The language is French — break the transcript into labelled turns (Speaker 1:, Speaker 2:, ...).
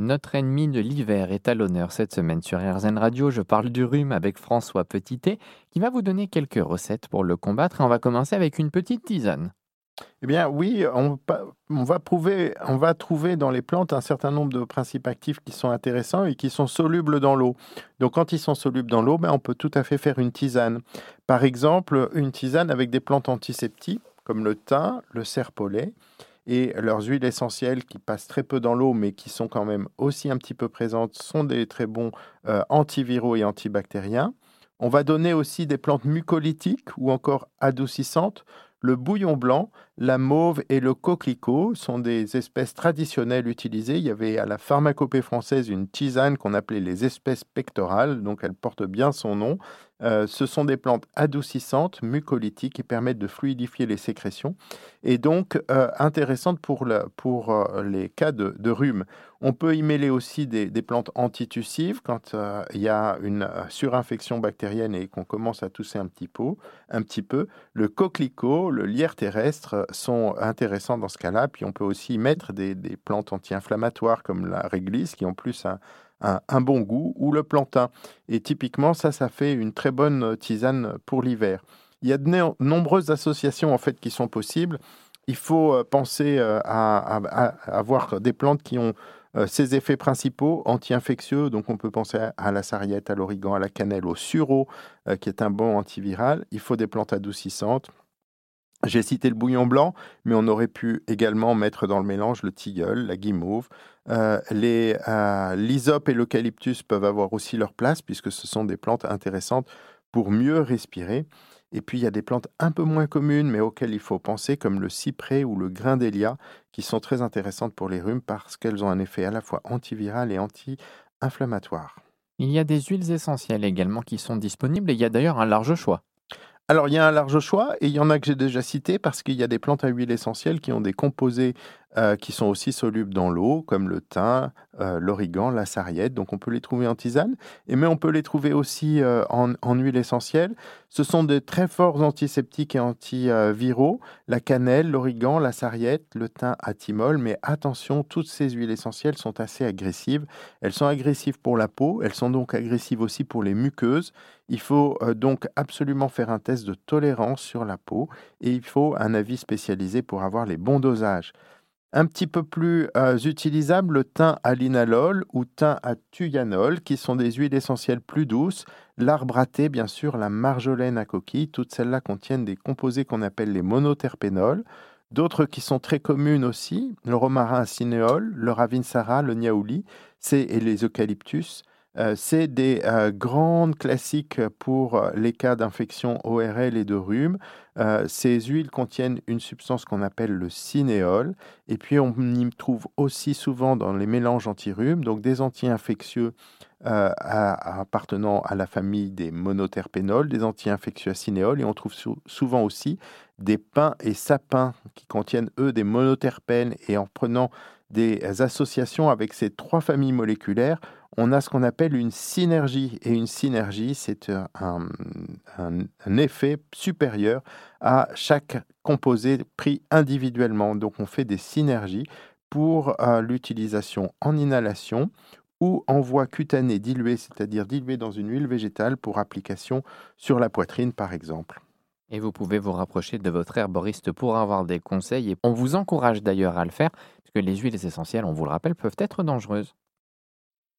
Speaker 1: Notre ennemi de l'hiver est à l'honneur cette semaine sur RZN Radio. Je parle du rhume avec François Petitet qui va vous donner quelques recettes pour le combattre. Et on va commencer avec une petite tisane.
Speaker 2: Eh bien oui, on, va trouver dans les plantes un certain nombre de principes actifs qui sont intéressants et qui sont solubles dans l'eau. Donc quand ils sont solubles dans l'eau, ben, on peut tout à fait faire une tisane. Par exemple, une tisane avec des plantes antiseptiques comme le thym, le serpolet et leurs huiles essentielles qui passent très peu dans l'eau mais qui sont quand même aussi un petit peu présentes sont des très bons euh, antiviraux et antibactériens. On va donner aussi des plantes mucolytiques ou encore adoucissantes. Le bouillon blanc, la mauve et le coquelicot sont des espèces traditionnelles utilisées. Il y avait à la pharmacopée française une tisane qu'on appelait les espèces pectorales, donc elle porte bien son nom. Euh, ce sont des plantes adoucissantes, mucolytiques, qui permettent de fluidifier les sécrétions et donc euh, intéressantes pour, euh, les cas de, rhume. On peut y mêler aussi des, plantes antitussives quand il y a une surinfection bactérienne et qu'on commence à tousser un petit, peu, un petit peu. Le coquelicot, le lierre terrestre sont intéressants dans ce cas-là. Puis on peut aussi y mettre des, plantes anti-inflammatoires comme la réglisse qui en plus un, bon goût, ou le plantain. Et typiquement, ça, ça fait une très bonne tisane pour l'hiver. Il y a de nombreuses associations en fait qui sont possibles. Il faut euh, penser euh, à, avoir des plantes qui ont euh, ces effets principaux anti-infectieux. Donc, on peut penser à la sarriette, à l'origan, à la cannelle, au sureau, qui est un bon antiviral. Il faut des plantes adoucissantes. J'ai cité le bouillon blanc, mais on aurait pu également mettre dans le mélange le tilleul, la guimauve. Euh, euh, l'hysope et l'eucalyptus peuvent avoir aussi leur place puisque ce sont des plantes intéressantes pour mieux respirer. Et puis il y a des plantes un peu moins communes mais auxquelles il faut penser comme le cyprès ou le grindélia qui sont très intéressantes pour les rhumes parce qu'elles ont un effet à la fois antiviral et anti-inflammatoire.
Speaker 1: Il y a des huiles essentielles également qui sont disponibles et il y a d'ailleurs un large choix.
Speaker 2: Alors, il y a un large choix et il y en a que j'ai déjà cité parce qu'il y a des plantes à huile essentielle qui ont des composés euh, qui sont aussi solubles dans l'eau, comme le thym, euh, l'origan, la sarriette. Donc, on peut les trouver en tisane, et, mais on peut les trouver aussi euh, en, huile essentielle. Ce sont de très forts antiseptiques et antiviraux. La cannelle, l'origan, la sarriette, le thym à thymol. Mais attention, toutes ces huiles essentielles sont assez agressives. Elles sont agressives pour la peau, elles sont donc agressives aussi pour les muqueuses. Il faut donc absolument faire un test de tolérance sur la peau et il faut un avis spécialisé pour avoir les bons dosages. Un petit peu plus euh, utilisable, le thym à linalol ou thym à thuyanol, qui sont des huiles essentielles plus douces. L'arbre à thé, bien sûr, la marjolaine à coquille, toutes celles-là contiennent des composés qu'on appelle les monoterpénols. D'autres qui sont très communes aussi, le romarin à cinéole, le ravinsara, le niaouli, et les eucalyptus. Euh, c'est des euh, grandes classiques pour euh, les cas d'infection ORL et de rhume. ces huiles contiennent une substance qu'on appelle le cinéole. Et puis, on y trouve aussi souvent dans les mélanges anti-rhume, donc des anti-infectieux appartenant à la famille des monoterpénols, des anti-infectieux à cinéole. Et on trouve souvent aussi des pins et sapins qui contiennent, eux, des monoterpènes. Et en prenant des associations avec ces trois familles moléculaires, on a ce qu'on appelle une synergie. Et une synergie, c'est un, effet supérieur à chaque composé pris individuellement. Donc on fait des synergies pour euh, l'utilisation en inhalation ou en voie cutanée diluée, c'est-à-dire diluée dans une huile végétale pour application sur la poitrine par exemple.
Speaker 1: Et vous pouvez vous rapprocher de votre herboriste pour avoir des conseils et on vous encourage d'ailleurs à le faire, parce que les huiles essentielles, on vous le rappelle, peuvent être dangereuses.